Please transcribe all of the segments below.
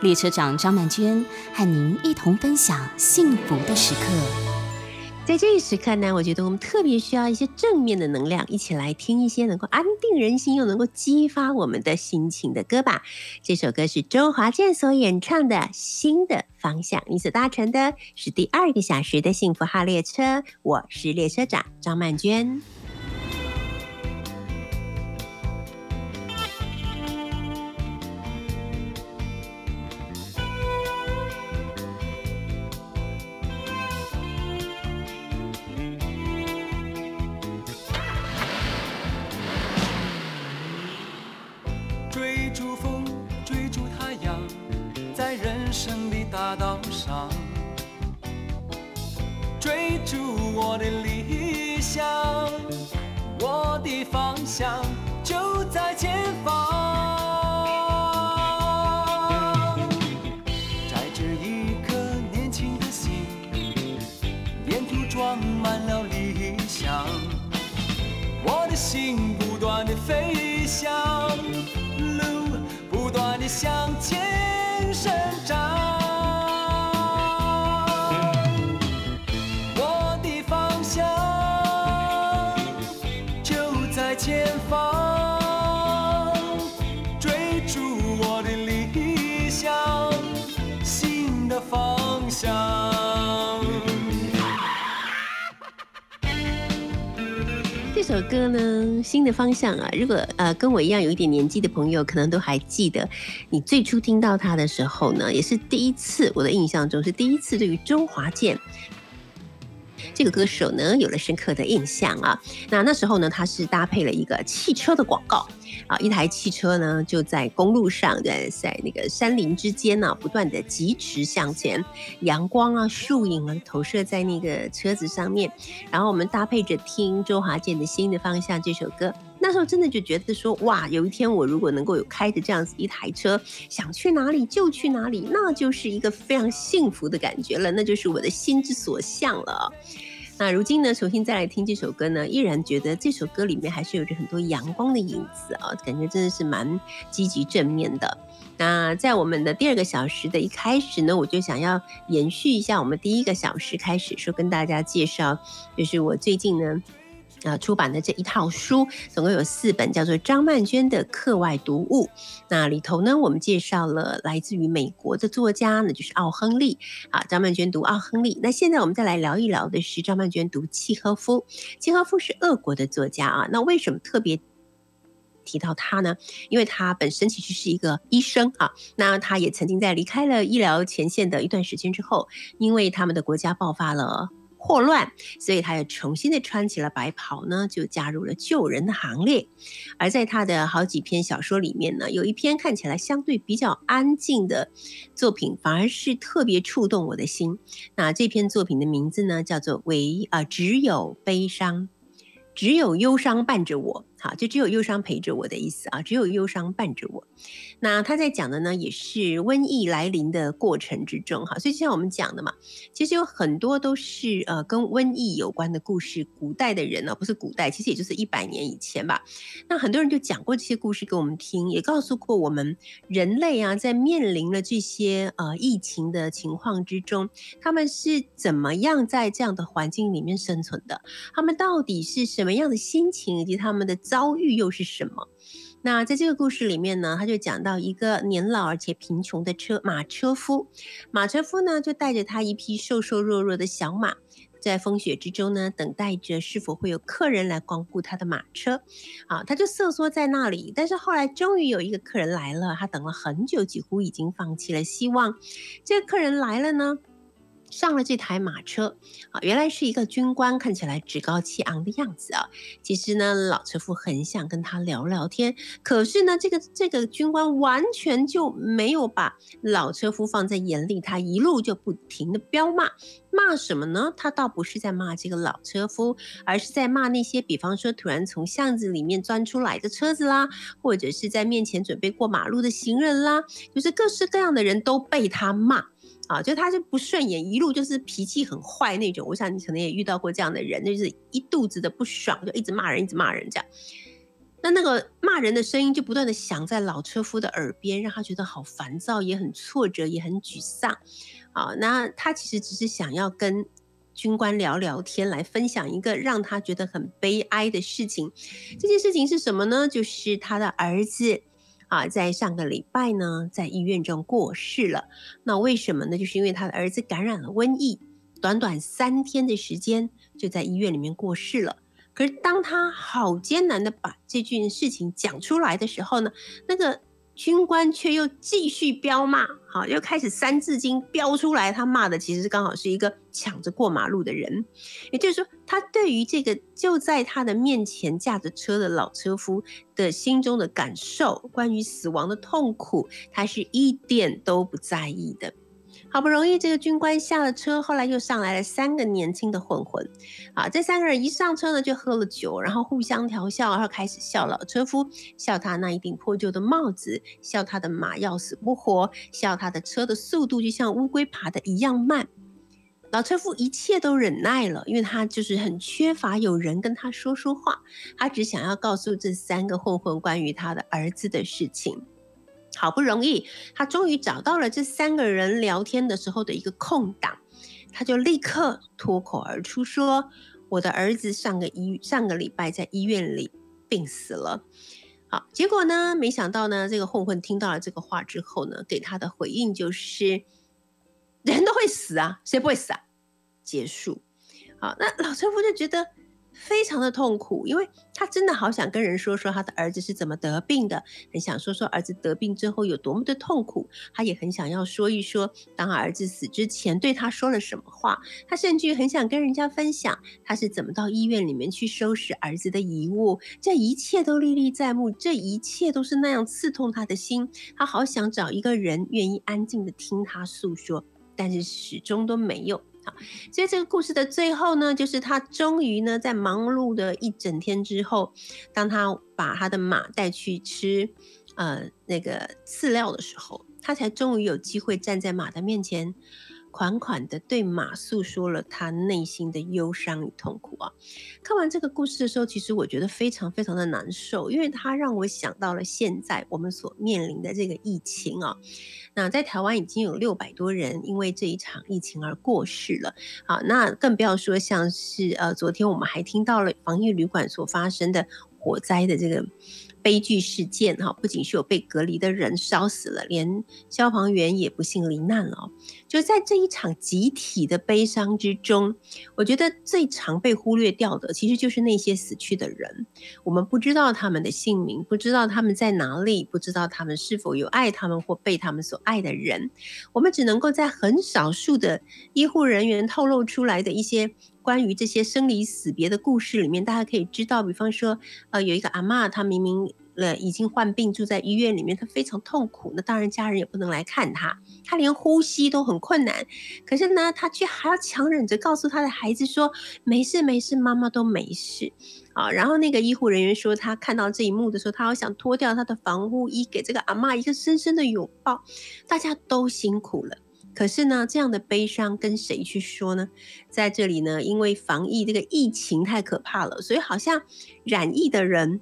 列车长张曼娟和您一同分享幸福的时刻。在这一时刻呢，我觉得我们特别需要一些正面的能量，一起来听一些能够安定人心又能够激发我们的心情的歌吧。这首歌是周华健所演唱的《新的方向》，你所搭乘的是第二个小时的幸福号列车，我是列车长张曼娟。大道上，追逐我的理想，我的方向就在前方。这首歌呢，新的方向啊，如果呃跟我一样有一点年纪的朋友，可能都还记得，你最初听到它的时候呢，也是第一次，我的印象中是第一次对于周华健。这个歌手呢，有了深刻的印象啊。那那时候呢，他是搭配了一个汽车的广告啊，一台汽车呢就在公路上，在在那个山林之间呢，不断的疾驰向前，阳光啊、树影啊投射在那个车子上面，然后我们搭配着听周华健的《新的方向》这首歌。那时候真的就觉得说，哇，有一天我如果能够有开着这样子一台车，想去哪里就去哪里，那就是一个非常幸福的感觉了，那就是我的心之所向了。那如今呢，重新再来听这首歌呢，依然觉得这首歌里面还是有着很多阳光的影子啊，感觉真的是蛮积极正面的。那在我们的第二个小时的一开始呢，我就想要延续一下我们第一个小时开始说跟大家介绍，就是我最近呢。啊，出版的这一套书总共有四本，叫做张曼娟的课外读物。那里头呢，我们介绍了来自于美国的作家，那就是奥亨利。啊，张曼娟读奥亨利。那现在我们再来聊一聊的是张曼娟读契诃夫。契诃夫是俄国的作家啊。那为什么特别提到他呢？因为他本身其实是一个医生啊。那他也曾经在离开了医疗前线的一段时间之后，因为他们的国家爆发了。霍乱，所以他又重新的穿起了白袍呢，就加入了救人的行列。而在他的好几篇小说里面呢，有一篇看起来相对比较安静的作品，反而是特别触动我的心。那这篇作品的名字呢，叫做《唯啊只有悲伤，只有忧伤伴着我》。好，就只有忧伤陪着我的意思啊，只有忧伤伴着我。那他在讲的呢，也是瘟疫来临的过程之中哈。所以就像我们讲的嘛，其实有很多都是呃跟瘟疫有关的故事。古代的人呢，不是古代，其实也就是一百年以前吧。那很多人就讲过这些故事给我们听，也告诉过我们人类啊，在面临了这些呃疫情的情况之中，他们是怎么样在这样的环境里面生存的？他们到底是什么样的心情，以及他们的。遭遇又是什么？那在这个故事里面呢，他就讲到一个年老而且贫穷的车马车夫，马车夫呢就带着他一匹瘦瘦弱弱的小马，在风雪之中呢，等待着是否会有客人来光顾他的马车。啊，他就瑟缩在那里。但是后来终于有一个客人来了，他等了很久，几乎已经放弃了希望。这个客人来了呢。上了这台马车啊，原来是一个军官，看起来趾高气昂的样子啊。其实呢，老车夫很想跟他聊聊天，可是呢，这个这个军官完全就没有把老车夫放在眼里，他一路就不停的飙骂，骂什么呢？他倒不是在骂这个老车夫，而是在骂那些，比方说突然从巷子里面钻出来的车子啦，或者是在面前准备过马路的行人啦，就是各式各样的人都被他骂。啊，就他就不顺眼，一路就是脾气很坏那种。我想你可能也遇到过这样的人，就是一肚子的不爽，就一直骂人，一直骂人这样。那那个骂人的声音就不断的响在老车夫的耳边，让他觉得好烦躁，也很挫折，也很沮丧。啊，那他其实只是想要跟军官聊聊天，来分享一个让他觉得很悲哀的事情。这件事情是什么呢？就是他的儿子。啊，在上个礼拜呢，在医院中过世了。那为什么呢？就是因为他的儿子感染了瘟疫，短短三天的时间就在医院里面过世了。可是当他好艰难的把这件事情讲出来的时候呢，那个。军官却又继续飙骂，好，又开始三字经飙出来。他骂的其实刚好是一个抢着过马路的人，也就是说，他对于这个就在他的面前驾着车的老车夫的心中的感受，关于死亡的痛苦，他是一点都不在意的。好不容易，这个军官下了车，后来又上来了三个年轻的混混。啊，这三个人一上车呢，就喝了酒，然后互相调笑，然后开始笑老车夫，笑他那一顶破旧的帽子，笑他的马要死不活，笑他的车的速度就像乌龟爬的一样慢。老车夫一切都忍耐了，因为他就是很缺乏有人跟他说说话，他只想要告诉这三个混混关于他的儿子的事情。好不容易，他终于找到了这三个人聊天的时候的一个空档，他就立刻脱口而出说：“我的儿子上个医上个礼拜在医院里病死了。”好，结果呢，没想到呢，这个混混听到了这个话之后呢，给他的回应就是：“人都会死啊，谁不会死啊？”结束。好，那老车夫就觉得。非常的痛苦，因为他真的好想跟人说说他的儿子是怎么得病的，很想说说儿子得病之后有多么的痛苦，他也很想要说一说当儿子死之前对他说了什么话，他甚至很想跟人家分享他是怎么到医院里面去收拾儿子的遗物，这一切都历历在目，这一切都是那样刺痛他的心，他好想找一个人愿意安静的听他诉说，但是始终都没有。所以这个故事的最后呢，就是他终于呢，在忙碌的一整天之后，当他把他的马带去吃，呃，那个饲料的时候，他才终于有机会站在马的面前。款款的对马诉说了他内心的忧伤与痛苦啊！看完这个故事的时候，其实我觉得非常非常的难受，因为它让我想到了现在我们所面临的这个疫情啊。那在台湾已经有六百多人因为这一场疫情而过世了啊，那更不要说像是呃，昨天我们还听到了防疫旅馆所发生的火灾的这个。悲剧事件哈，不仅是有被隔离的人烧死了，连消防员也不幸罹难了。就在这一场集体的悲伤之中，我觉得最常被忽略掉的，其实就是那些死去的人。我们不知道他们的姓名，不知道他们在哪里，不知道他们是否有爱他们或被他们所爱的人。我们只能够在很少数的医护人员透露出来的一些关于这些生离死别的故事里面，大家可以知道，比方说，呃，有一个阿妈，她明明。了，已经患病住在医院里面，她非常痛苦。那当然，家人也不能来看她，他连呼吸都很困难。可是呢，他却还要强忍着告诉他的孩子说：“没事，没事，妈妈都没事。”啊，然后那个医护人员说，他看到这一幕的时候，他好想脱掉他的防护衣，给这个阿妈一个深深的拥抱。大家都辛苦了，可是呢，这样的悲伤跟谁去说呢？在这里呢，因为防疫这个疫情太可怕了，所以好像染疫的人。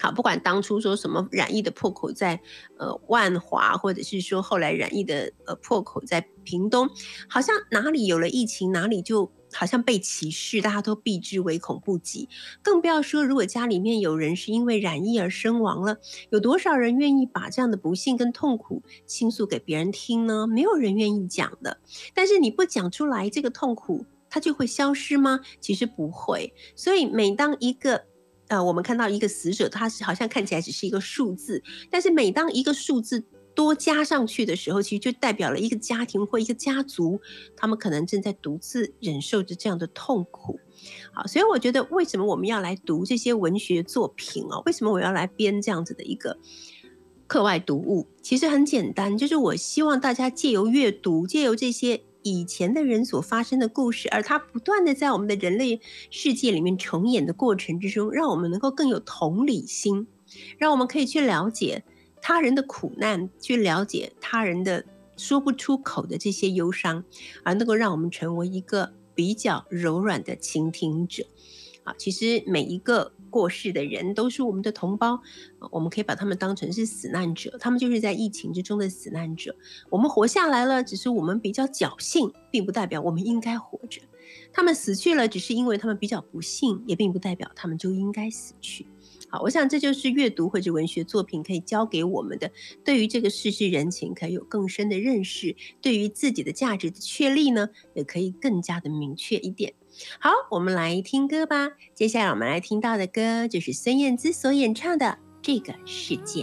好，不管当初说什么染疫的破口在呃万华，或者是说后来染疫的呃破口在屏东，好像哪里有了疫情，哪里就好像被歧视，大家都避之唯恐不及。更不要说如果家里面有人是因为染疫而身亡了，有多少人愿意把这样的不幸跟痛苦倾诉给别人听呢？没有人愿意讲的。但是你不讲出来，这个痛苦它就会消失吗？其实不会。所以每当一个呃，我们看到一个死者，他是好像看起来只是一个数字，但是每当一个数字多加上去的时候，其实就代表了一个家庭或一个家族，他们可能正在独自忍受着这样的痛苦。好，所以我觉得为什么我们要来读这些文学作品哦？为什么我要来编这样子的一个课外读物？其实很简单，就是我希望大家借由阅读，借由这些以前的人所发生的故事，而它不断的在我们的人类世界里面重演的过程之中，让我们能够更有同理心，让我们可以去了解他人的苦难，去了解他人的说不出口的这些忧伤，而能够让我们成为一个。比较柔软的倾听者，啊，其实每一个过世的人都是我们的同胞，我们可以把他们当成是死难者，他们就是在疫情之中的死难者。我们活下来了，只是我们比较侥幸，并不代表我们应该活着；他们死去了，只是因为他们比较不幸，也并不代表他们就应该死去。好，我想这就是阅读或者文学作品可以教给我们的，对于这个世事人情可以有更深的认识，对于自己的价值的确立呢，也可以更加的明确一点。好，我们来听歌吧。接下来我们来听到的歌就是孙燕姿所演唱的《这个世界》。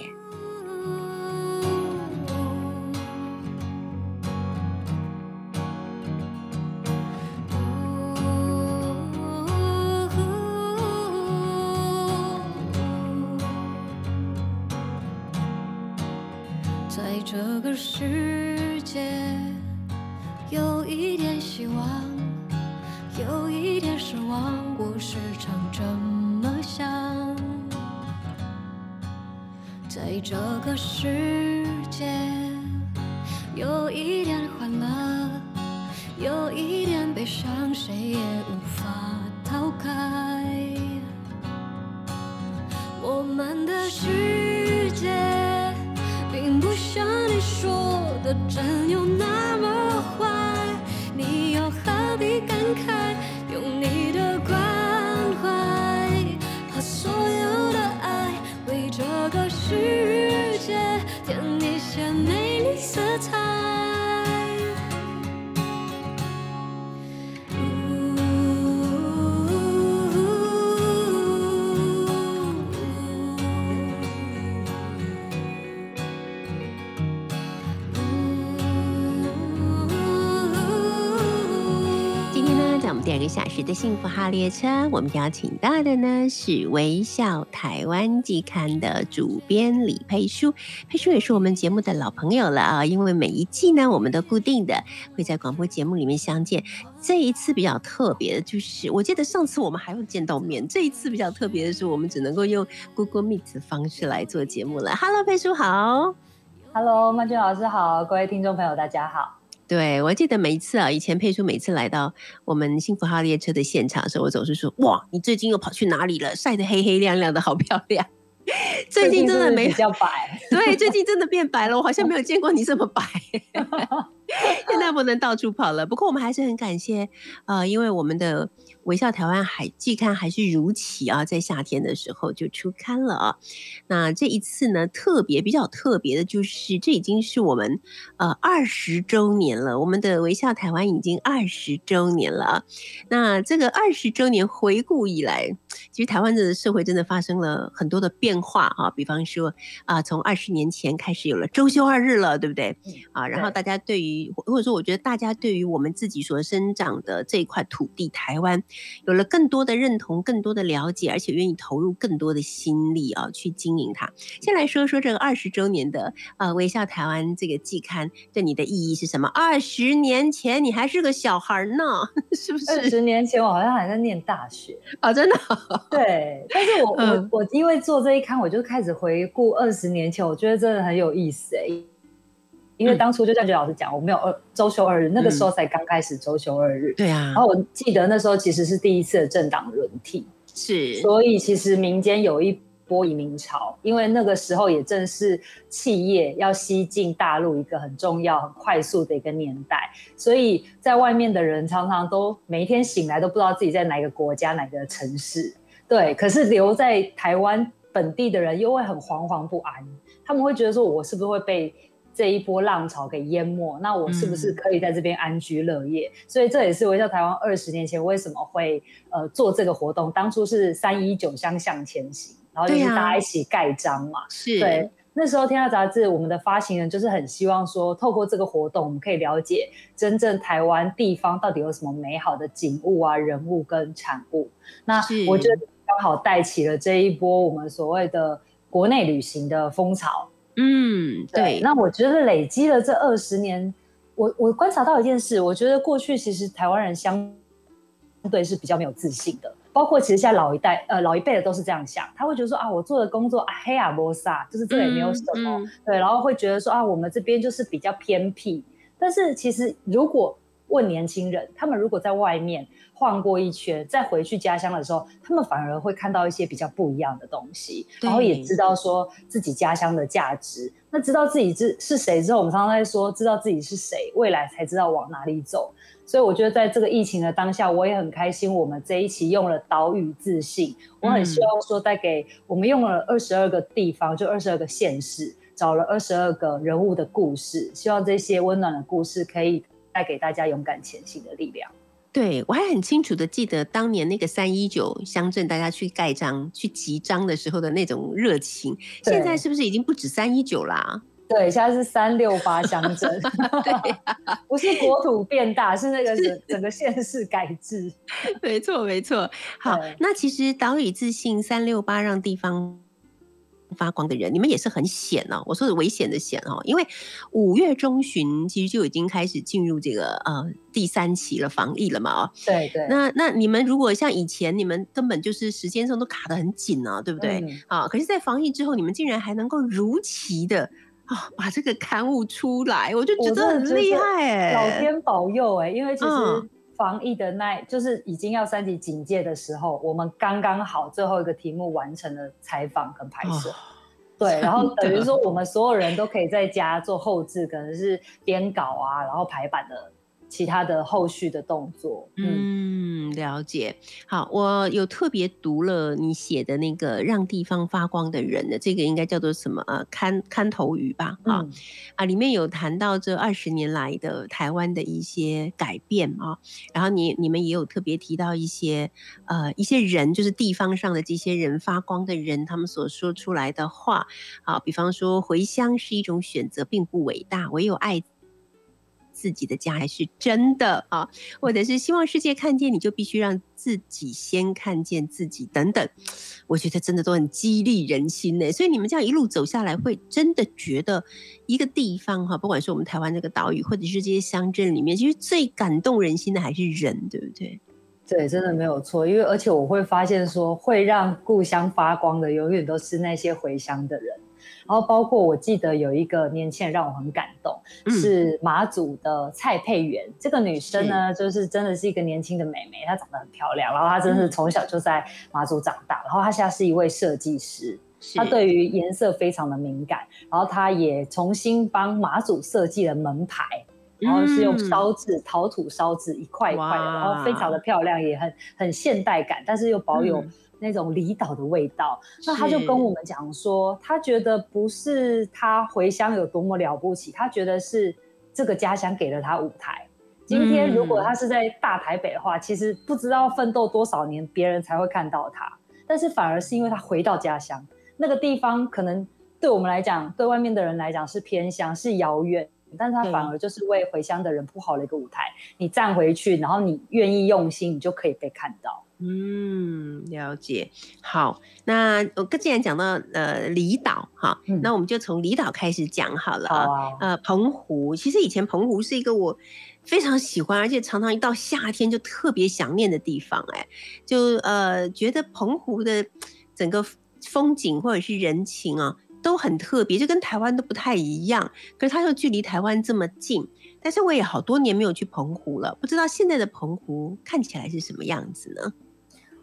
何时两个小时的幸福号列车，我们邀请到的呢是微笑台湾季刊的主编李佩书。佩书也是我们节目的老朋友了啊，因为每一季呢，我们都固定的会在广播节目里面相见。这一次比较特别的就是，我记得上次我们还有见到面，这一次比较特别的是，我们只能够用 Google Meet 的方式来做节目了。Hello，佩书好。Hello，曼君老师好，各位听众朋友大家好。对，我记得每一次啊，以前佩叔每次来到我们幸福号列车的现场的时候，我总是说：“哇，你最近又跑去哪里了？晒得黑黑亮亮的，好漂亮。”最近真的没比较白，对，最近真的变白了，我好像没有见过你这么白。现在不能到处跑了，不过我们还是很感谢，呃，因为我们的。微笑台湾还季刊还是如期啊，在夏天的时候就出刊了啊。那这一次呢，特别比较特别的就是，这已经是我们呃二十周年了。我们的微笑台湾已经二十周年了。那这个二十周年回顾以来，其实台湾的社会真的发生了很多的变化啊。比方说啊，从二十年前开始有了周休二日了，对不对？啊，然后大家对于或者说，我觉得大家对于我们自己所生长的这一块土地台湾。有了更多的认同，更多的了解，而且愿意投入更多的心力啊，去经营它。先来说说这个二十周年的呃微笑台湾这个季刊对你的意义是什么？二十年前你还是个小孩呢，是不是？二十年前我好像还在念大学啊，真的。对，但是我我我因为做这一刊，我就开始回顾二十年前，我觉得真的很有意思哎。因为当初就像觉老师讲，我没有二周休二日，那个时候才刚开始周休二日。对啊。然后我记得那时候其实是第一次的政党轮替，是。所以其实民间有一波移民潮，因为那个时候也正是企业要西进大陆一个很重要、很快速的一个年代，所以在外面的人常常都每一天醒来都不知道自己在哪个国家、哪个城市。对。可是留在台湾本地的人又会很惶惶不安，他们会觉得说，我是不是会被？这一波浪潮给淹没，那我是不是可以在这边安居乐业？所以这也是微笑台湾二十年前为什么会呃做这个活动。当初是三一九乡向前行，然后就是大家一起盖章嘛。是对，那时候《天下杂志》我们的发行人就是很希望说，透过这个活动，我们可以了解真正台湾地方到底有什么美好的景物啊、人物跟产物。那我觉得刚好带起了这一波我们所谓的国内旅行的风潮。嗯，对，那我觉得累积了这二十年，我我观察到一件事，我觉得过去其实台湾人相对是比较没有自信的，包括其实现在老一代呃老一辈的都是这样想，他会觉得说啊，我做的工作啊黑啊摩萨，就是这个也没有什么，嗯嗯。对，然后会觉得说啊，我们这边就是比较偏僻，但是其实如果问年轻人，他们如果在外面晃过一圈，再回去家乡的时候，他们反而会看到一些比较不一样的东西，然后也知道说自己家乡的价值。那知道自己是是谁之后，我们常常在说，知道自己是谁，未来才知道往哪里走。所以我觉得在这个疫情的当下，我也很开心，我们这一期用了岛屿自信。我很希望说，带给我们用了二十二个地方，就二十二个县市，找了二十二个人物的故事，希望这些温暖的故事可以带给大家勇敢前行的力量。对我还很清楚的记得当年那个三一九乡镇，大家去盖章、去集章的时候的那种热情。对现在是不是已经不止三一九啦？对，现在是三六八乡镇，不是国土变大，是那个整整个县市改制。没错，没错。好，那其实岛屿自信三六八让地方发光的人，你们也是很险哦。我说的危险的险哦，因为五月中旬其实就已经开始进入这个呃第三期了防疫了嘛哦。对对，那那你们如果像以前，你们根本就是时间上都卡得很紧啊，对不对？嗯啊，可是，在防疫之后，你们竟然还能够如期的啊把这个刊物出来，我就觉得很厉害哎、老天保佑哎、因为其实嗯防疫的那，就是已经要三级警戒的时候，我们刚刚好最后一个题目完成了采访跟拍摄。哦对，然后等于说我们所有人都可以在家做后置，可能是编稿啊，然后排版的其他的后续的动作。嗯，嗯，了解。好，我有特别读了你写的那个让地方发光的人的这个应该叫做什么呃看看头语吧？啊、嗯啊，里面有谈到这二十年来的台湾的一些改变啊，然后你你们也有特别提到一些呃一些人，就是地方上的这些人发光的人，他们所说出来的话啊，比方说回乡是一种选择，并不伟大，唯有爱。自己的家还是真的啊，或者是希望世界看见你，就必须让自己先看见自己，等等，我觉得真的都很激励人心呢。所以你们这样一路走下来，会真的觉得一个地方哈，不管是我们台湾这个岛屿，或者是这些乡镇里面，其实最感动人心的还是人，对不对？对，真的没有错。因为而且我会发现说，会让故乡发光的，永远都是那些回乡的人。然后包括我记得有一个年轻人让我很感动，嗯是马祖的蔡佩媛。这个女生呢，就是真的是一个年轻的美眉，她长得很漂亮，然后她真的是从小就在马祖长大，然后她现在是一位设计师。是她对于颜色非常的敏感，然后她也重新帮马祖设计了门牌，然后是用嗯烧制、陶土烧制一块一块的，然后非常的漂亮，也很很现代感，但是又保有嗯那种离岛的味道。那他就跟我们讲说，他觉得不是他回乡有多么了不起，他觉得是这个家乡给了他舞台。今天如果他是在大台北的话，其实不知道奋斗多少年，别人才会看到他。但是反而是因为他回到家乡那个地方，可能对我们来讲，对外面的人来讲是偏乡，是遥远。但是他反而就是为回乡的人铺好了一个舞台，你站回去，然后你愿意用心，你就可以被看到。嗯，了解。好，那我既然讲到呃离岛哈，嗯那我们就从离岛开始讲好了好啊。啊，呃，澎湖，其实以前澎湖是一个我非常喜欢，而且常常一到夏天就特别想念的地方。哎，就呃觉得澎湖的整个风景或者是人情啊，都很特别，就跟台湾都不太一样。可是它又距离台湾这么近，但是我也好多年没有去澎湖了，不知道现在的澎湖看起来是什么样子呢？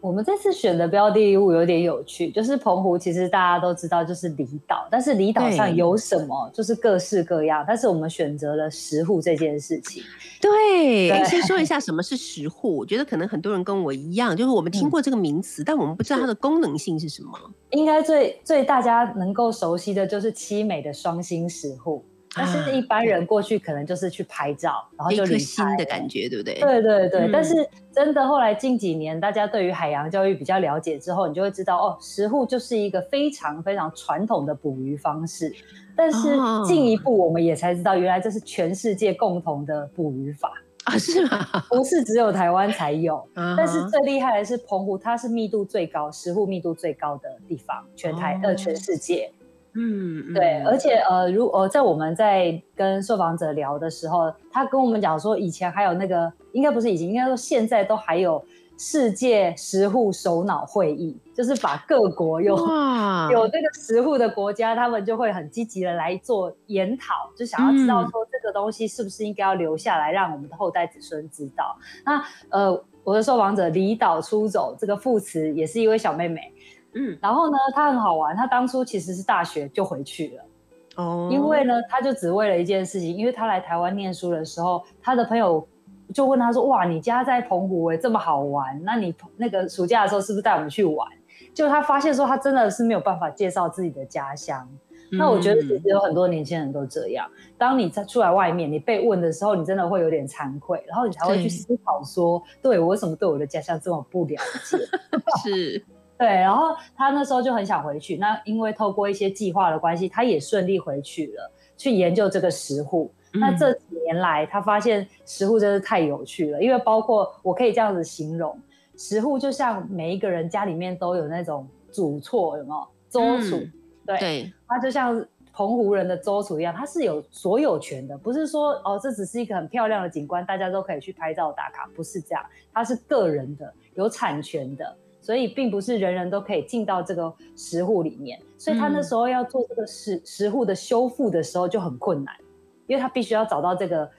我们这次选的标的物有点有趣，就是澎湖，其实大家都知道就是离岛，但是离岛上有什么，就是各式各样。但是我们选择了石户这件事情，对，对先说一下什么是石户。我觉得可能很多人跟我一样，就是我们听过这个名词，但我们不知道它的功能性是什么。应该最最大家能够熟悉的就是七美的双星石户。但是一般人过去可能就是去拍照，然后就离开心的感觉，对不对？对对对，嗯但是真的后来近几年，大家对于海洋教育比较了解之后，你就会知道哦，石斛就是一个非常非常传统的捕鱼方式。但是哦进一步，我们也才知道，原来这是全世界共同的捕鱼法，啊，是吗？不是只有台湾才有。但但是最厉害的是澎湖，它是密度最高、石斛密度最高的地方，全台、哦呃全世界。嗯，对，嗯。而且呃，如呃，在我们在跟受访者聊的时候，他跟我们讲说，以前还有那个，应该不是以前，应该说现在都还有世界十户首脑会议，就是把各国有 有这个十户的国家，他们就会很积极的来做研讨，就想要知道嗯。说这个东西是不是应该要留下来，让我们的后代子孙知道。那呃，我的受访者离岛出走这个副词也是一位小妹妹，嗯然后呢，他很好玩，他当初其实是大学就回去了。哦，因为呢，他就只为了一件事情，因为他来台湾念书的时候，他的朋友就问他说：“哇，你家在澎湖哎，这么好玩，那你那个暑假的时候是不是带我们去玩？”就他发现说，他真的是没有办法介绍自己的家乡。那我觉得其实嗯有很多年轻人都这样，当你在出来外面，你被问的时候，你真的会有点惭愧，然后你才会去思考说，对我为什么对我的家乡这么不了解？是对，然后他那时候就很想回去，那因为透过一些计划的关系，他也顺利回去了，去研究这个石户。那嗯这几年来，他发现石户真是太有趣了，因为包括我可以这样子形容，石户就像每一个人家里面都有那种祖厝，有没有？周楚，嗯对，对，它就像澎湖人的周楚一样，它是有所有权的，不是说哦，这只是一个很漂亮的景观，大家都可以去拍照打卡，不是这样，它是个人的，有产权的，所以并不是人人都可以进到这个石户里面，所以他那嗯时候要做这个石石户的修复的时候就很困难，因为他必须要找到这个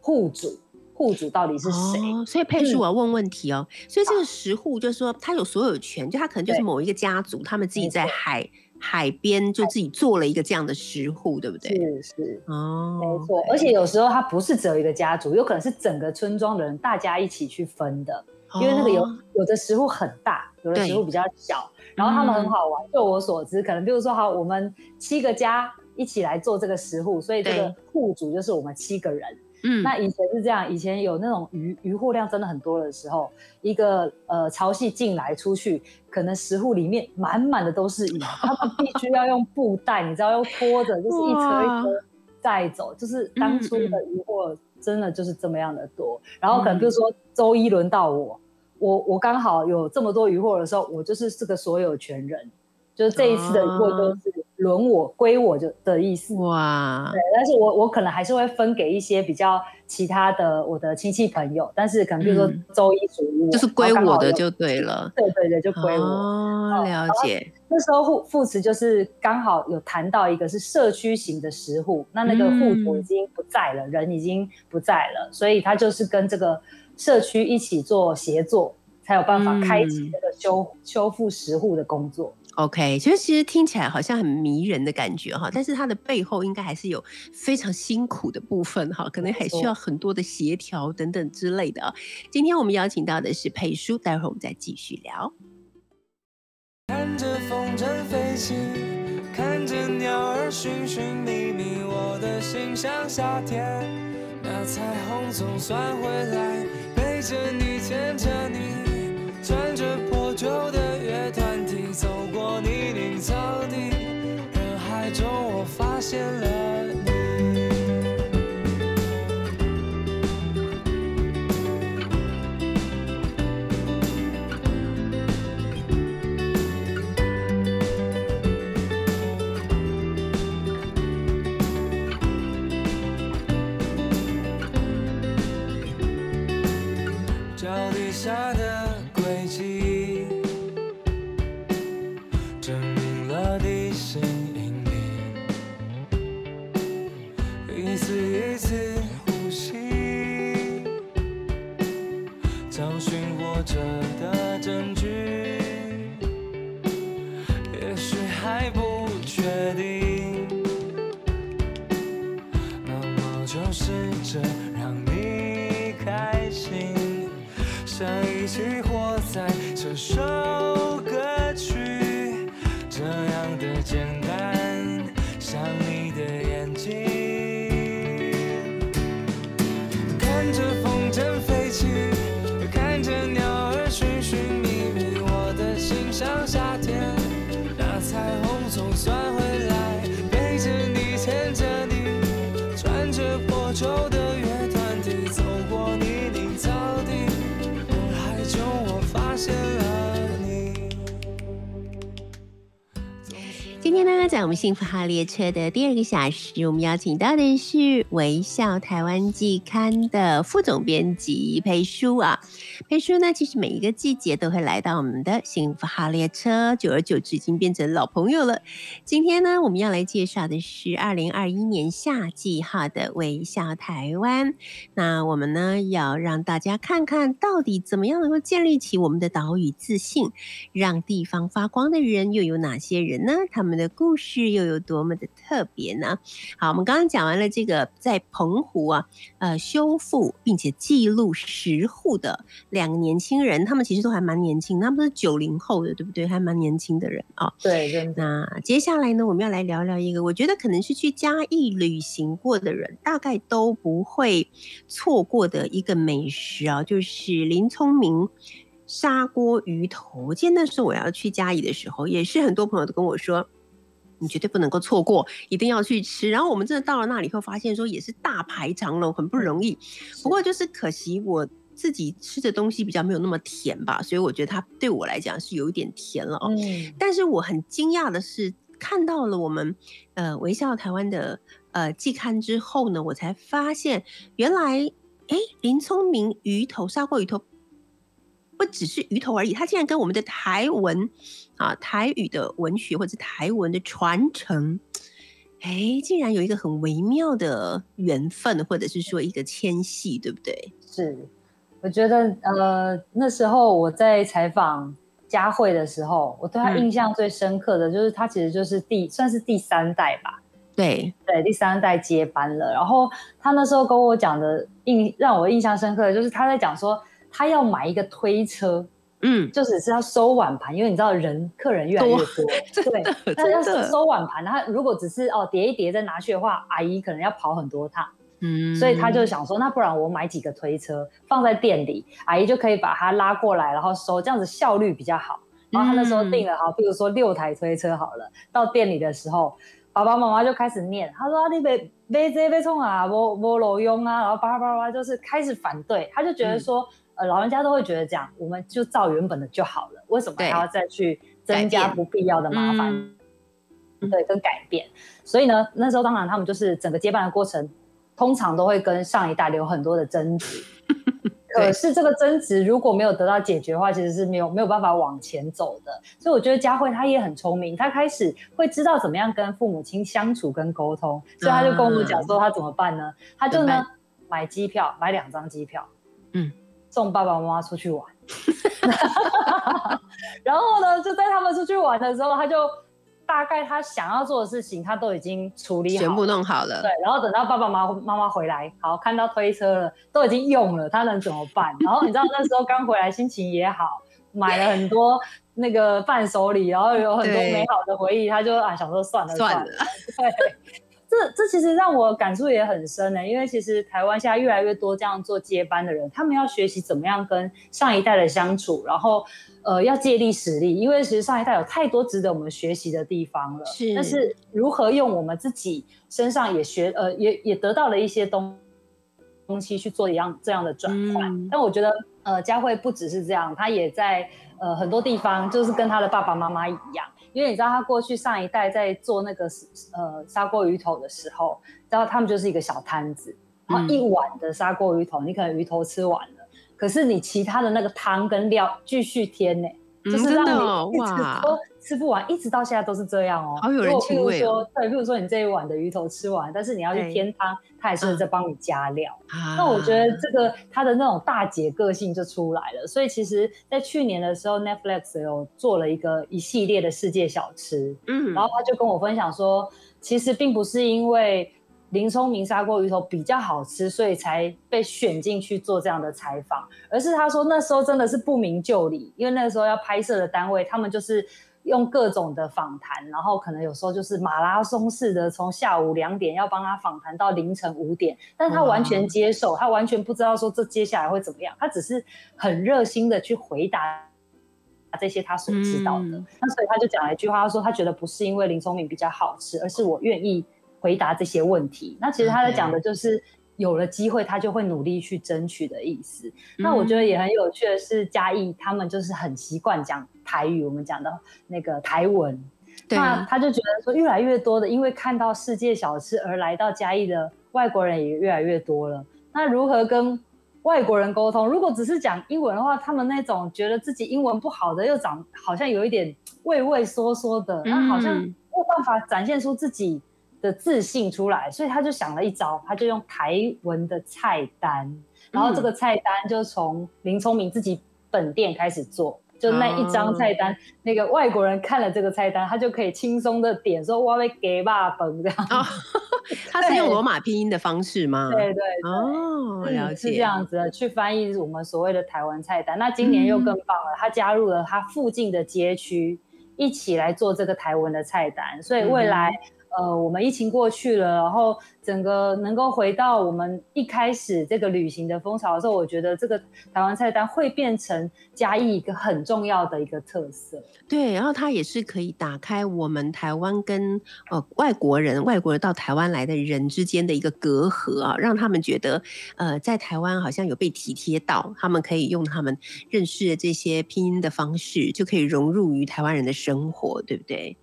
户主，户主到底是谁？哦，所以佩叔，嗯我要问问题哦。所以这个石户就是说，他有所有权，就他可能就是某一个家族，他们自己在海海边就自己做了一个这样的石户，对不对？是是。哦，没错，而且有时候他不是只有一个家族，有可能是整个村庄的人大家一起去分的。因为那个有、哦有的食物很大，有的对食物比较小，然后他们很嗯好玩。就我所知，可能比如说好，我们七个家一起来做这个食户，所以这个户主就是我们七个人。嗯，那以前是这样，以前有那种鱼鱼货量真的很多的时候，一个呃潮汐进来出去，可能食户里面满满的都是鱼，他们必须要用布袋，你知道，要拖着，就是一车一车带走，就是当初的鱼货真的就是这么样的多。然后可能比如说周一轮到我，我我刚好有这么多渔获的时候，我就是这个所有权人，就是这一次的渔获都是轮我归我就的意思。哇，对，但是我我可能还是会分给一些比较其他的我的亲戚朋友，但是可能比如说嗯周一属于我，就是归我的就对了。对对对，就归我。哦，了解。那时候副副词就是刚好有谈到一个是社区型的食户，那那个户主已经不在了，人已经不在了，所以他就是跟这个社区一起做协作，才有办法开启嗯这个修、修复食户的工作。OK，其实其实听起来好像很迷人的感觉哈，但是它的背后应该还是有非常辛苦的部分哈，可能还需要很多的协调等等之类的啊。今天我们邀请到的是佩叔，待会儿我们再继续聊。看着风筝飞起，看着鸟儿寻寻觅觅，我的心像夏天。彩虹总算回来，背着你，牵着你，穿着破旧的乐团体，走过泥泞草地，人海中我发现了决定。那么就试着让你开心，想一起活在这首在我们幸福号列车的第二个小时，我们邀请到的是微笑台湾季刊的副总编辑裴叔啊。裴叔呢，其实每一个季节都会来到我们的幸福号列车，久而久之已经变成老朋友了。今天呢，我们要来介绍的是二零二一年夏季号的微笑台湾。那我们呢，要让大家看看到底怎么样能够建立起我们的岛屿自信，让地方发光的人又有哪些人呢？他们的故事又有多么的特别呢？好，我们刚刚讲完了这个在澎湖啊，呃，修复并且记录石户的两个年轻人，他们其实都还蛮年轻，他们是九零后的，对不对？还蛮年轻的人啊。对，真的。那接下来呢，我们要来聊聊一个，我觉得可能是去嘉义旅行过的人，大概都不会错过的一个美食啊，就是林聪明砂锅鱼头。我记得那时候我要去嘉义的时候，也是很多朋友都跟我说。你绝对不能够错过，一定要去吃。然后我们真的到了那里后，发现说也是大排长龙，很不容易。不过就是可惜我自己吃的东西比较没有那么甜吧，所以我觉得它对我来讲是有一点甜了哦。嗯，但是我很惊讶的是，看到了我们呃微笑台湾的呃季刊之后呢，我才发现原来哎林聪明鱼头砂锅鱼头不只是鱼头而已，它竟然跟我们的台文啊台语的文学或者台文的传承，哎，竟然有一个很微妙的缘分，或者是说一个牵系，对不对？是。我觉得呃那时候我在采访佳慧的时候，我对她印象最深刻的就是她其实就是第算是第三代吧。对对，第三代接班了。然后他那时候跟我讲的印让我印象深刻的就是他在讲说他要买一个推车，嗯，就只是要收碗盘，因为你知道人客人越来越多，对，他要是收碗盘，他如果只是哦叠一叠再拿去的话，阿姨可能要跑很多趟，嗯，所以他就想说，那不然我买几个推车放在店里，阿姨就可以把它拉过来，然后收，这样子效率比较好。然后他那时候定了好，比如说六台推车好了，到店里的时候。爸爸妈妈就开始念，他说：“啊，你别别这别冲啊，我我老用啊。”然后叭叭叭就是开始反对，他就觉得说，呃，老人家都会觉得这样，我们就照原本的就好了，为什么还要再去增加不必要的麻烦？对，跟改变。所以呢，那时候当然他们就是整个接班的过程，通常都会跟上一代有很多的争执。可是这个争执如果没有得到解决的话，其实是没有没有办法往前走的。所以我觉得佳慧她也很聪明，她开始会知道怎么样跟父母亲相处跟沟通，所以她就跟我们讲说她怎么办呢？她就呢买机票，买两张机票，嗯，送爸爸妈妈出去玩。然后呢，就在他们出去玩的时候，他就。大概他想要做的事情，他都已经处理好，全部弄好了。对，然后等到爸爸妈妈妈回来，好看到推车了，都已经用了，他能怎么办？然后你知道那时候刚回来，心情也好，买了很多那个伴手礼，然后有很多美好的回忆，他就啊想说算了算了。对，这这其实让我感触也很深呢，因为其实台湾现在越来越多这样做接班的人，他们要学习怎么样跟上一代的相处，然后。呃，要借力使力，因为其实上一代有太多值得我们学习的地方了。是，但是如何用我们自己身上也学，呃，也也得到了一些东东西去做一样这样的转换。但我觉得，呃，佳慧不只是这样，她也在呃很多地方，就是跟她的爸爸妈妈一样，因为你知道，他过去上一代在做那个呃砂锅鱼头的时候，然后他们就是一个小摊子，然后一碗的砂锅鱼头，你可能鱼头吃完了。可是你其他的那个汤跟料继续添呢，就是让你一直都吃不完，一直到现在都是这样哦。好有人情味哦。对，比如说你这一碗的鱼头吃完，但是你要去添汤，他还是在帮你加料。那我觉得这个他的那种大姐个性就出来了。所以其实，在去年的时候，Netflix 有做了一个一系列的世界小吃，嗯，然后他就跟我分享说，其实并不是因为。林聪明砂锅鱼头比较好吃，所以才被选进去做这样的采访。而是他说那时候真的是不明就里，因为那个时候要拍摄的单位，他们就是用各种的访谈，然后可能有时候就是马拉松式的，从下午两点要帮他访谈到凌晨五点，但他完全接受，他完全不知道说这接下来会怎么样，他只是很热心的去回答这些他所知道的。那所以他就讲了一句话，他说他觉得不是因为林聪明比较好吃，而是我愿意。回答这些问题，那其实他在讲的就是有了机会，他就会努力去争取的意思。那我觉得也很有趣的是，嘉义他们就是很习惯讲台语，我们讲的那个台文，对那他就觉得说，越来越多的因为看到世界小吃而来到嘉义的外国人也越来越多了。那如何跟外国人沟通？如果只是讲英文的话，他们那种觉得自己英文不好的，又长好像有一点畏畏缩缩的，那好像嗯没有办法展现出自己的自信出来，所以他就想了一招，他就用台文的菜单，然后这个菜单就从林聪明自己本店开始做。就那一张菜单，那个外国人看了这个菜单，他就可以轻松的点说我要给爸本这样。哦，他是用罗马拼音的方式吗？对对对，哦，了解，嗯是这样子的去翻译我们所谓的台湾菜单。那今年又更棒了，他加入了他附近的街区一起来做这个台湾的菜单，所以未来、呃我们疫情过去了，然后整个能够回到我们一开始这个旅行的风潮的时候，我觉得这个台湾菜单会变成嘉义一个很重要的一个特色。对，然后它也是可以打开我们台湾跟呃外国人、外国人到台湾来的人之间的一个隔阂啊，让他们觉得呃在台湾好像有被体贴到，他们可以用他们认识的这些拼音的方式，就可以融入于台湾人的生活，对不对？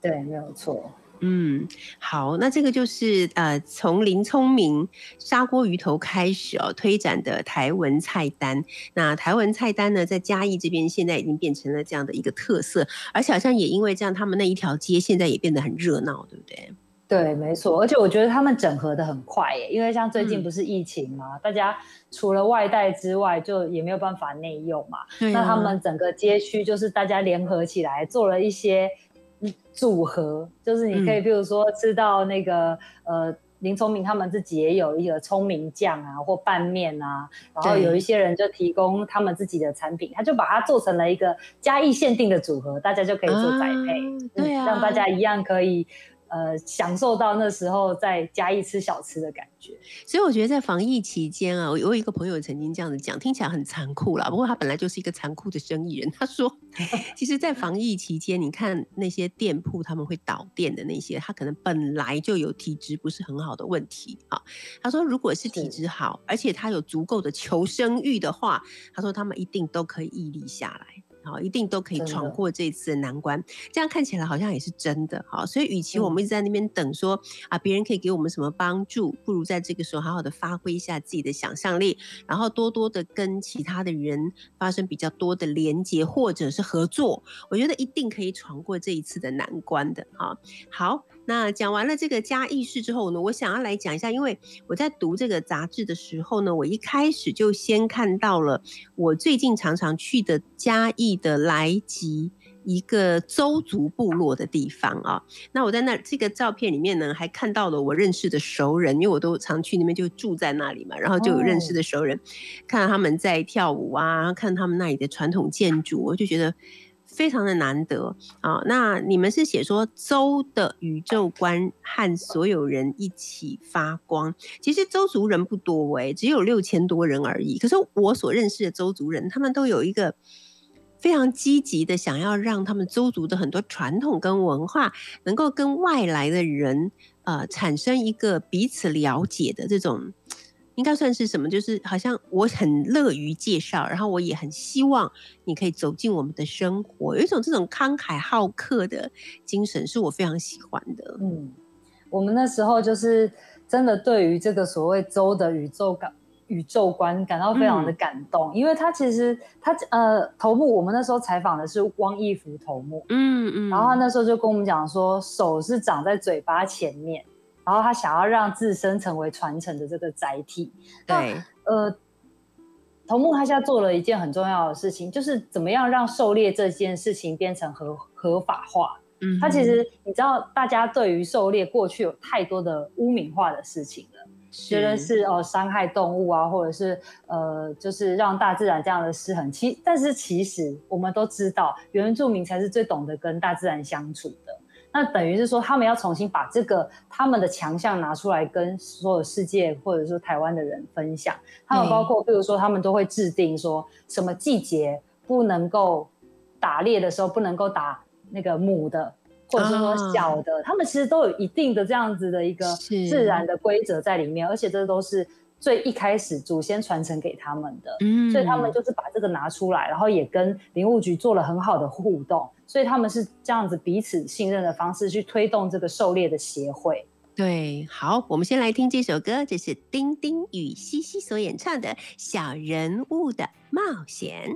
对，没有错。嗯，好，那这个就是呃，从林聪明砂锅鱼头开始哦，推展的台文菜单。那台文菜单呢，在嘉义这边现在已经变成了这样的一个特色，而且好像也因为这样，他们那一条街现在也变得很热闹，对不对？对，没错，而且我觉得他们整合的很快耶，因为像最近嗯不是疫情嘛，大家除了外带之外，就也没有办法内用嘛。对那他啊们整个街区就是大家联合起来做了一些嗯组合，就是你可以嗯比如说吃到那个、呃。林聪明他们自己也有一个聪明酱啊，或拌面啊，然后有一些人就提供他们自己的产品，他就把它做成了一个嘉义限定的组合，大家就可以做宅配，啊对啊嗯让大家一样可以呃享受到那时候在嘉义吃小吃的感觉。所以我觉得在防疫期间啊，我有一个朋友曾经这样子讲，听起来很残酷啦。不过他本来就是一个残酷的生意人。他说，其实，在防疫期间，你看那些店铺他们会倒店的那些，他可能本来就有体质不是很好的问题啊。他说，如果是体质好，而且他有足够的求生欲的话，他说他们一定都可以屹立下来。好，一定都可以闯过这次的难关。这样看起来好像也是真的。好，所以与其我嗯们一直在那边等说、啊，别人可以给我们什么帮助，不如在这个时候好好的发挥一下自己的想象力，然后多多的跟其他的人发生比较多的连接或者是合作。我觉得一定可以闯过这一次的难关的。哈，好，那讲完了这个嘉义市之后呢，我想要来讲一下，因为我在读这个杂志的时候呢，我一开始就先看到了我最近常常去的嘉义的来吉。一个邹族部落的地方啊，那我在那这个照片里面呢，还看到了我认识的熟人，因为我都常去那边就住在那里嘛，然后就有认识的熟人，看到他们在跳舞啊，看他们那里的传统建筑，我就觉得非常的难得啊。那你们是写说周的宇宙观和所有人一起发光，其实周族人不多诶、只有六千多人而已。可是我所认识的周族人，他们都有一个。非常积极的想要让他们周族的很多传统跟文化能够跟外来的人呃产生一个彼此了解的这种，应该算是什么？就是好像我很乐于介绍，然后我也很希望你可以走进我们的生活，有一种这种慷慨好客的精神，是我非常喜欢的。嗯，我们那时候就是真的对于这个所谓周的宇宙感。宇宙观感到非常的感动，因为他其实他呃头目，我们那时候采访的是汪义福头目，嗯嗯，然后他那时候就跟我们讲说，手是长在嘴巴前面，然后他想要让自身成为传承的这个载体。对，呃，头目他现在做了一件很重要的事情，就是怎么样让狩猎这件事情变成合合法化。嗯他其实你知道，大家对于狩猎过去有太多的污名化的事情了。觉得是哦伤害动物啊，或者是呃就是让大自然这样的失衡。其但是其实我们都知道，原住民才是最懂得跟大自然相处的。那等于是说，他们要重新把这个他们的强项拿出来，跟所有世界或者说台湾的人分享。他们包括，比如说，他们都会制定说什么季节不能够打猎的时候不能够打那个母的。或者是说小的，他们其实都有一定的这样子的一个自然的规则在里面，而且这都是最一开始祖先传承给他们的，嗯所以他们就是把这个拿出来，然后也跟林务局做了很好的互动，所以他们是这样子彼此信任的方式去推动这个狩猎的协会。对，好，我们先来听这首歌，这是丁丁与西西所演唱的《小人物的冒险》。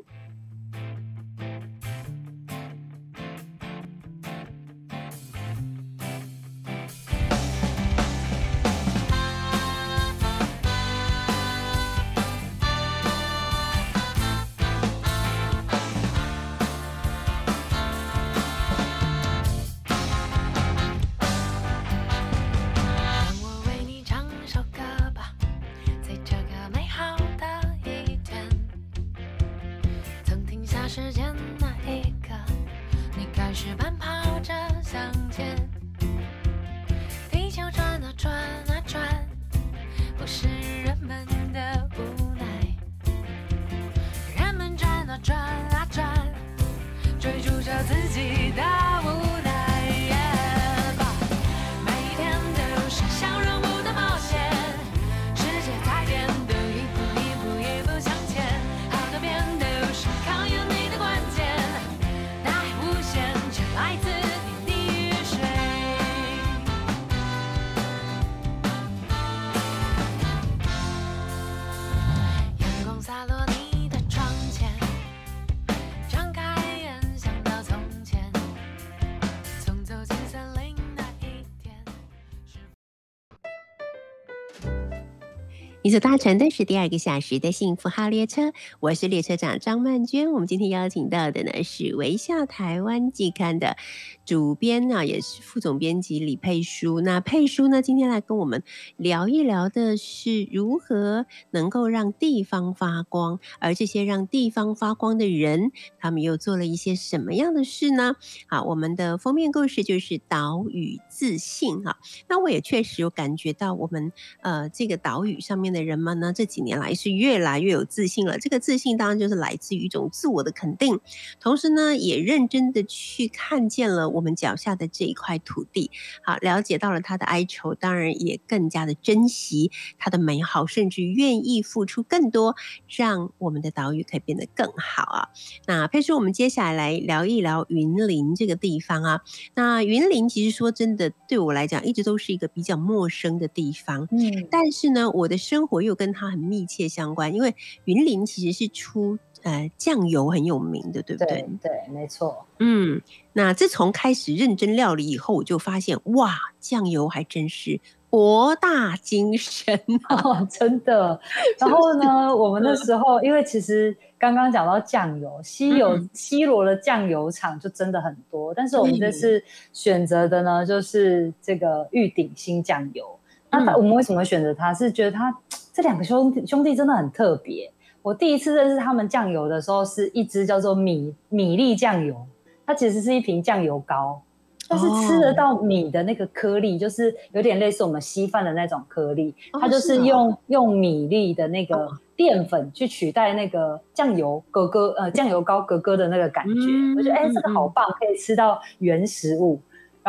你所搭乘的是第二个小时的幸福号列车，我是列车长张曼娟。我们今天邀请到的呢是《微笑台湾季刊》的主编啊，也是副总编辑李佩书。那佩书呢，今天来跟我们聊一聊的是如何能够让地方发光，而这些让地方发光的人，他们又做了一些什么样的事呢？好，我们的封面故事就是岛屿自信哈。那我也确实有感觉到我们呃这个岛屿上面的人们呢，这几年来是越来越有自信了。这个自信当然就是来自于一种自我的肯定，同时呢，也认真的去看见了我们脚下的这一块土地，好，了解到了它的哀愁，当然也更加的珍惜它的美好，甚至愿意付出更多，让我们的岛屿可以变得更好啊。那佩叔，我们接下来来聊一聊云林这个地方啊。那云林其实说真的，对我来讲一直都是一个比较陌生的地方。嗯，但是呢，我的生活又跟它很密切相关，因为云林其实是出呃酱油很有名的，对不对？对对，没错。嗯，那自从开始认真料理以后，我就发现哇，酱油还真是博大精深啊！哦，真的。然后呢，我们那时候因为其实刚刚讲到酱油，西油嗯西罗的酱油厂就真的很多，但是我们这次选择的呢，就是这个玉鼎新酱油。那我们为什么选择它？是觉得它 这两个兄弟兄弟真的很特别。我第一次认识他们酱油的时候，是一支叫做米米粒酱油，它其实是一瓶酱油膏，但是吃得到米的那个颗粒，就是有点类似我们稀饭的那种颗粒，哦它就是用用米粒的那个哦。淀粉去取代那个酱油格格呃酱油膏格格的那个感觉，嗯我觉得哎、嗯这个好棒，可以吃到原食物。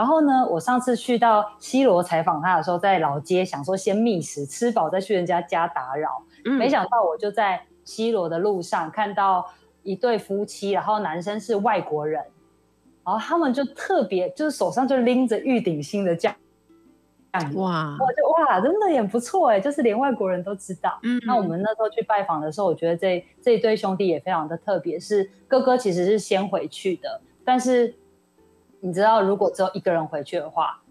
然后呢，我上次去到西罗采访他的时候，在老街想说先觅食，吃饱再去人家家打扰，嗯。没想到我就在西罗的路上看到一对夫妻，然后男生是外国人，然后他们就特别就是手上就拎着玉鼎新的酱酱，哇，我就哇，真的也不错哎，就是连外国人都知道。嗯。那我们那时候去拜访的时候，我觉得这这一对兄弟也非常的特别，是哥哥其实是先回去的，但是你知道，如果只有一个人回去的话，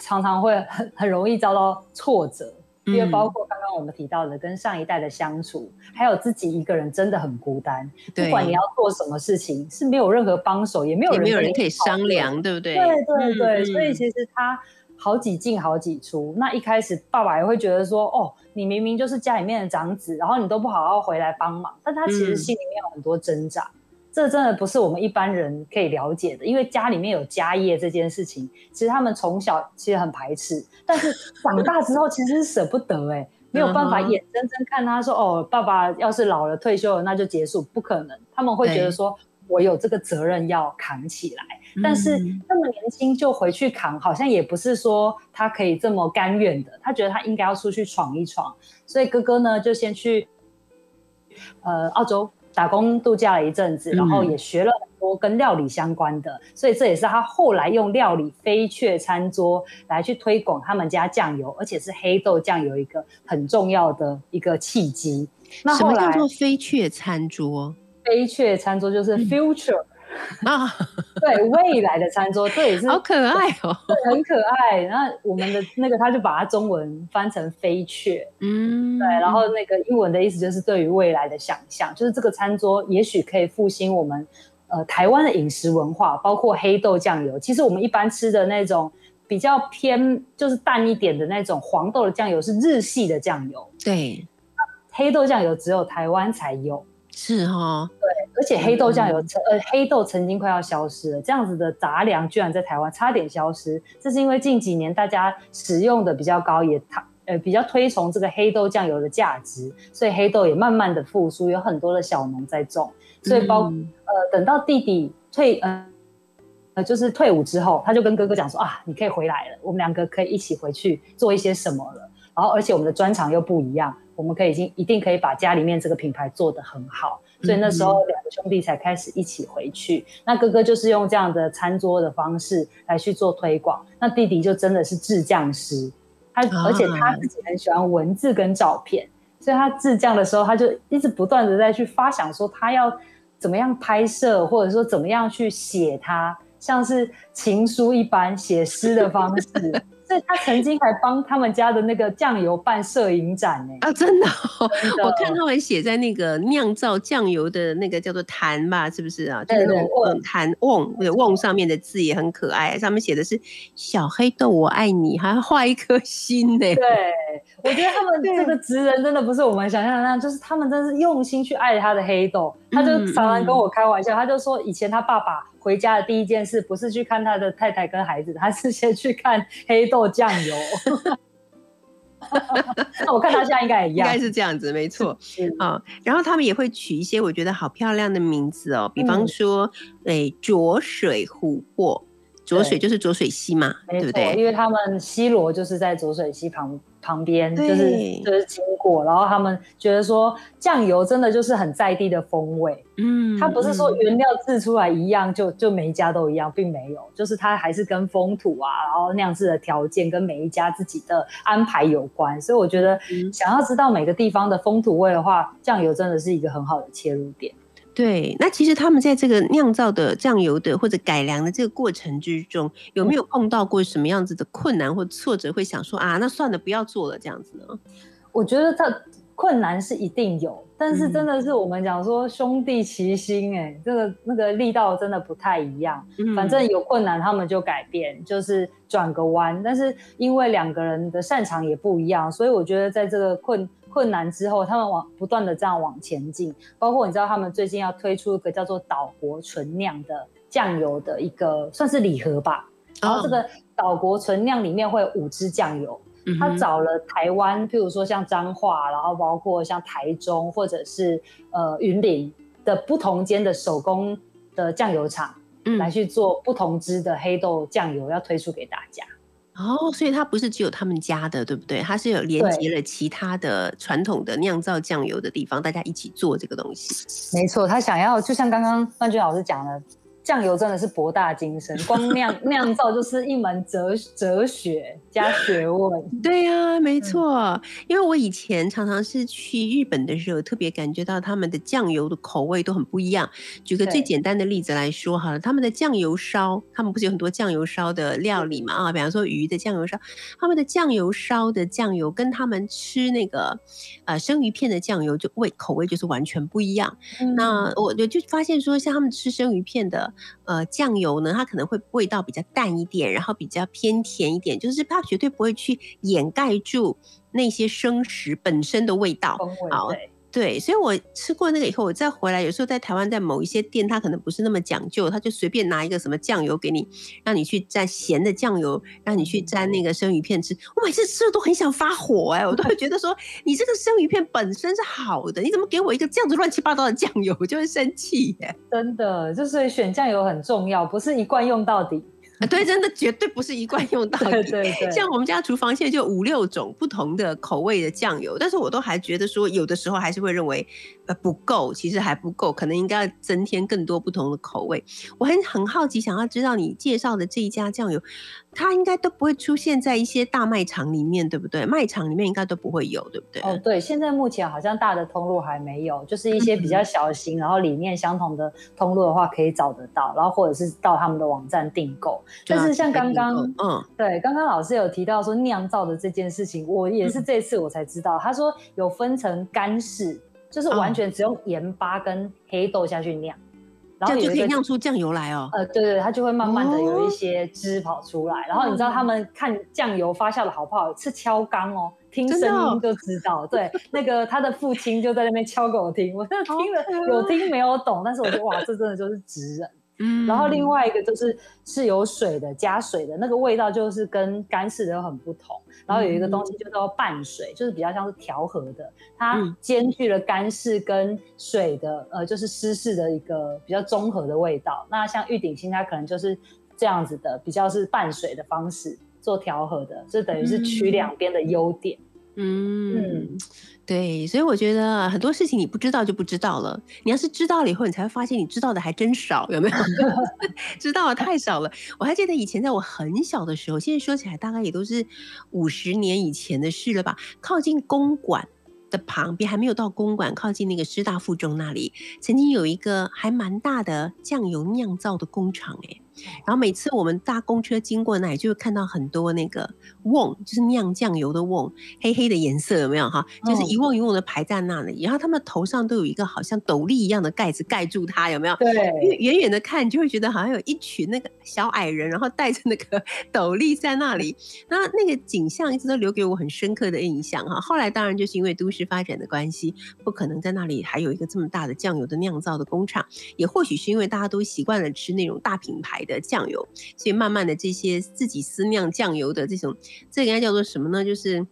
常常会很很容易遭到挫折，因为嗯包括刚刚我们提到的跟上一代的相处，还有自己一个人真的很孤单。对不管你要做什么事情，是没有任何帮手，也没有人没有人可以商量，对不对？对对对，嗯所以其实他好几进好几出。那一开始爸爸也会觉得说，哦，你明明就是家里面的长子，然后你都不好好回来帮忙，但他其实嗯心里面有很多挣扎。这真的不是我们一般人可以了解的，因为家里面有家业这件事情，其实他们从小其实很排斥，但是长大之后其实是舍不得哎、没有办法眼睁睁看他说哦，爸爸要是老了退休了那就结束，不可能，他们会觉得说我有这个责任要扛起来。但是嗯那么年轻就回去扛，好像也不是说他可以这么甘愿的。他觉得他应该要出去闯一闯，所以哥哥呢就先去呃澳洲打工度假了一阵子，然后嗯也学了很多多跟料理相关的，所以这也是他后来用料理飞雀餐桌来去推广他们家酱油，而且是黑豆酱油一个很重要的一个契机。那什么叫做飞雀餐桌？飞雀餐桌就是 future，、啊？对未来的餐桌，这也是好可爱哦。对很可爱。然后我们的那个他就把它中文翻成飞雀，嗯，对，然后那个英文的意思就是对于未来的想象，就是这个餐桌也许可以复兴我们呃台湾的饮食文化，包括黑豆酱油。其实我们一般吃的那种比较偏就是淡一点的那种黄豆的酱油是日系的酱油，对，黑豆酱油只有台湾才有。是哈，而且黑豆酱油嗯呃黑豆曾经快要消失了，这样子的杂粮居然在台湾差点消失，这是因为近几年大家使用的比较高，也它呃比较推崇这个黑豆酱油的价值，所以黑豆也慢慢的复苏，有很多的小农在种，所以包、嗯呃等到弟弟退呃。呃，就是退伍之后，他就跟哥哥讲说啊，你可以回来了，我们两个可以一起回去做一些什么了。然后，而且我们的专长又不一样，我们可以已经一定可以把家里面这个品牌做得很好。所以那时候两个兄弟才开始一起回去。那哥哥就是用这样的餐桌的方式来去做推广，那弟弟就真的是制酱师，他啊而且他自己很喜欢文字跟照片，所以他制酱的时候，他就一直不断的在去发想说他要怎么样拍摄，或者说怎么样去写他，像是情书一般写诗的方式。他曾经还帮他们家的那个酱油办摄影展呢、啊，真的哦，真的我看他们写在那个酿造酱油的那个叫做坛吧，是不是啊？就是对对那种瓮坛瓮，对瓮上面的字也很可爱，上面写的是“小黑豆我爱你”，还要画一颗心呢。对，我觉得他们这个职人真的不是我们想象的那样，就是他们真是用心去爱他的黑豆。他就嗯常常跟我开玩笑，他就说以前他爸爸回家的第一件事不是去看他的太太跟孩子，他是先去看黑豆酱油。那我看他现在应该也一样，应该是这样子，没错是啊。然后他们也会取一些我觉得好漂亮的名字哦，比方嗯说，诶，浊水琥珀，浊水就是浊水溪嘛，对不对？因为他们西罗就是在浊水溪旁旁边，就是就是经过，然后他们觉得说酱油真的就是很在地的风味。嗯它不是说嗯原料制出来一样就就每一家都一样，并没有，就是它还是跟风土啊，然后酿制的条件跟每一家自己的安排有关。所以我觉得嗯想要知道每个地方的风土味的话，酱油真的是一个很好的切入点。对，那其实他们在这个酿造的酱油的或者改良的这个过程之中，有没有碰到过什么样子的困难或挫折？会想说啊，那算了，不要做了这样子呢？我觉得他困难是一定有，但是嗯真的是我们讲说兄弟齐心、哎、这个那个力道真的不太一样。嗯反正有困难，他们就改变，就是转个弯。但是因为两个人的擅长也不一样，所以我觉得在这个困困难之后，他们往不断的这样往前进。包括你知道，他们最近要推出一个叫做岛国纯酿的酱油的一个算是礼盒吧。然后这个岛国纯酿里面会有五支酱油，他找了台湾，譬如说像彰化，然后包括像台中或者是呃云林的不同间的手工的酱油厂。嗯来去做不同支的黑豆酱油，要推出给大家。哦，所以它不是只有他们家的，对不对？它是有连接了其他的传统的酿造酱油的地方，大家一起做这个东西。没错，他想要就像刚刚范君老师讲的，酱油真的是博大精深，光酿 酿造就是一门哲哲学加学问。对呀、嗯没错。因为我以前常常是去日本的时候，特别感觉到他们的酱油的口味都很不一样。举个最简单的例子来说好了，他们的酱油烧，他们不是有很多酱油烧的料理嘛？啊，比方说鱼的酱油烧，他们的酱油烧的酱油跟他们吃那个呃生鱼片的酱油就味口味就是完全不一样。嗯那我我就发现说，像他们吃生鱼片的呃酱油呢，它可能会味道比较淡一点，然后比较偏甜一点，就是它绝对不会去掩盖住那些生食本身的味道。好对，所以我吃过那个以后，我再回来，有时候在台湾，在某一些店，它可能不是那么讲究，他就随便拿一个什么酱油给你，让你去蘸咸的酱油，让你去蘸那个生鱼片吃。我每次吃了都很想发火哎、我都会觉得说，你这个生鱼片本身是好的，你怎么给我一个这样子乱七八糟的酱油，我就会生气耶、真的就是选酱油很重要，不是一罐用到底。啊对，真的绝对不是一贯用到对底。对对，像我们家厨房现在就五六种不同的口味的酱油，但是我都还觉得说，有的时候还是会认为呃不够，其实还不够，可能应该要增添更多不同的口味。我很很好奇，想要知道你介绍的这一家酱油，它应该都不会出现在一些大卖场里面，对不对？卖场里面应该都不会有，对不对？哦，对，现在目前好像大的通路还没有，就是一些比较小型，然后理念相同的通路的话，可以找得到，然后或者是到他们的网站订购。但是像刚刚，嗯，对，刚刚老师有提到说酿造的这件事情，我也是这次我才知道，他说有分成干式，就是完全只用盐巴跟黑豆下去酿，然后就可以酿出酱油来哦。呃，对对，它就会慢慢的有哦一些汁跑出来，然后你知道他们看酱油发酵的好不好，是敲缸哦，听声音就知道。对，那个他的父亲就在那边敲给我听，我真的听了有听没有懂，但是我觉得哇，这真的就是直人。嗯然后另外一个就是是有水的，加水的那个味道就是跟干式的很不同。然后有一个东西就叫拌水，就是比较像是调和的，它嗯兼具了干式跟水的，呃，就是湿式的一个比较综合的味道。那像玉鼎新，它可能就是这样子的，比较是拌水的方式做调和的，就等于是取两边的优点。嗯，嗯对，所以我觉得很多事情你不知道就不知道了，你要是知道了以后，你才会发现你知道的还真少，有没有？知道的太少了。我还记得以前在我很小的时候，现在说起来大概也都是五十年以前的事了吧，靠近公馆。的旁边还没有到公馆，靠近那个师大附中那里，曾经有一个还蛮大的酱油酿造的工厂、欸，然后每次我们搭公车经过那里，就会看到很多那个瓮，就是酿酱油的瓮，黑黑的颜色有没有哈？就是一瓮一瓮的排在那里，然后他们头上都有一个好像斗笠一样的盖子盖住它，有没有？对因为对，远远的看，就会觉得好像有一群那个小矮人，然后戴着那个 斗笠在那里。那那个景象一直都留给我很深刻的印象哈。后来当然就是因为都市发展的关系，不可能在那里还有一个这么大的酱油的酿造的工厂。也或许是因为大家都习惯了吃那种大品牌的酱油，所以慢慢的这些自己私酿酱油的这种，这个应该叫做什么呢？就是。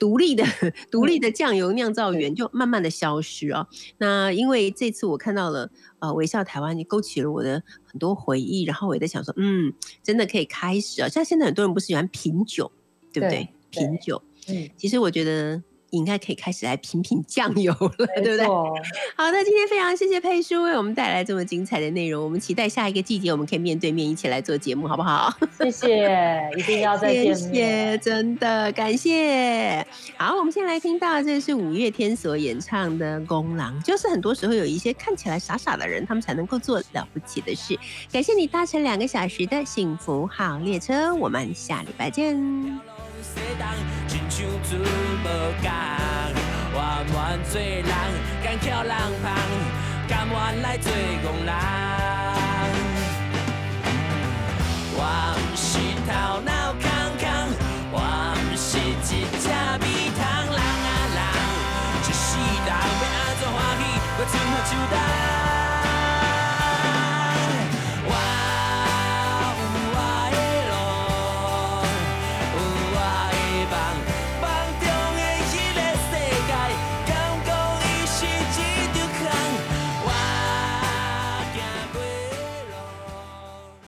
独立的 独立的酱油酿造园就慢慢的消失哦。那因为这次我看到了呃微笑台湾，你勾起了我的很多回忆，然后我也在想说，嗯，真的可以开始啊。像现在很多人不是喜欢品酒，对不对？对品酒，嗯，其实我觉得应该可以开始来品品酱油了，对不对？好那，今天非常谢谢佩叔为我们带来这么精彩的内容，我们期待下一个季节我们可以面对面一起来做节目，好不好？谢谢，一定要再见谢面。谢，真的感谢。好，我们先来听到这是五月天所演唱的《公狼》，就是很多时候有一些看起来傻傻的人，他们才能够做了不起的事。感谢你搭乘两个小时的幸福号列车，我们下礼拜见。西东，亲像船无共，我愿做人，敢翘人旁，甘愿来做憨人。我毋是头脑空空，我毋是一只米虫人啊人，一世人要安怎欢喜，要春何秋冬。